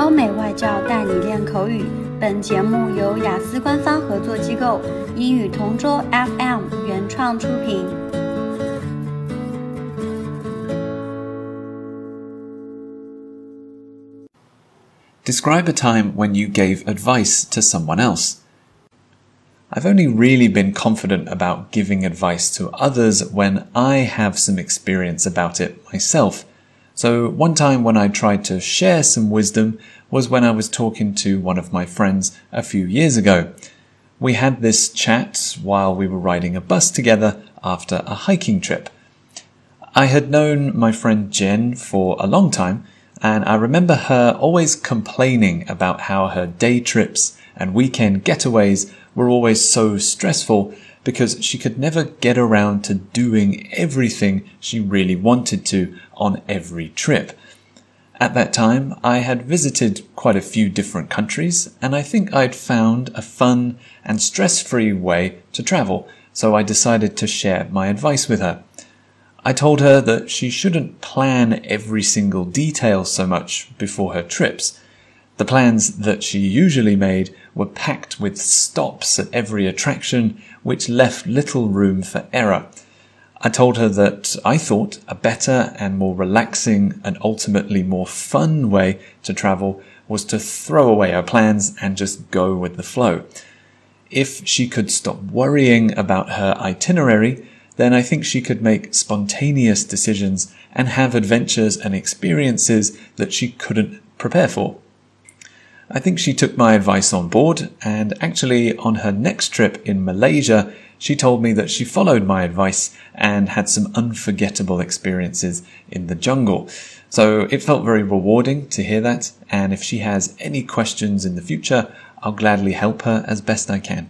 欧美外教带你练口语。本节目由雅思官方合作机构英语同桌 FM 原创出品。Describe a time when you gave advice to someone else. I've only really been confident about giving advice to others when I have some experience about it myself. So, one time when I tried to share some wisdom was when I was talking to one of my friends a few years ago. We had this chat while we were riding a bus together after a hiking trip. I had known my friend Jen for a long time, and I remember her always complaining about how her day trips and weekend getaways were always so stressful because she could never get around to doing everything she really wanted to on every trip. At that time, I had visited quite a few different countries, and I think I'd found a fun and stress free way to travel, so I decided to share my advice with her. I told her that she shouldn't plan every single detail so much before her trips. The plans that she usually made were packed with stops at every attraction, which left little room for error. I told her that I thought a better and more relaxing and ultimately more fun way to travel was to throw away her plans and just go with the flow. If she could stop worrying about her itinerary, then I think she could make spontaneous decisions and have adventures and experiences that she couldn't prepare for. I think she took my advice on board, and actually, on her next trip in Malaysia, she told me that she followed my advice and had some unforgettable experiences in the jungle. So it felt very rewarding to hear that, and if she has any questions in the future, I'll gladly help her as best I can.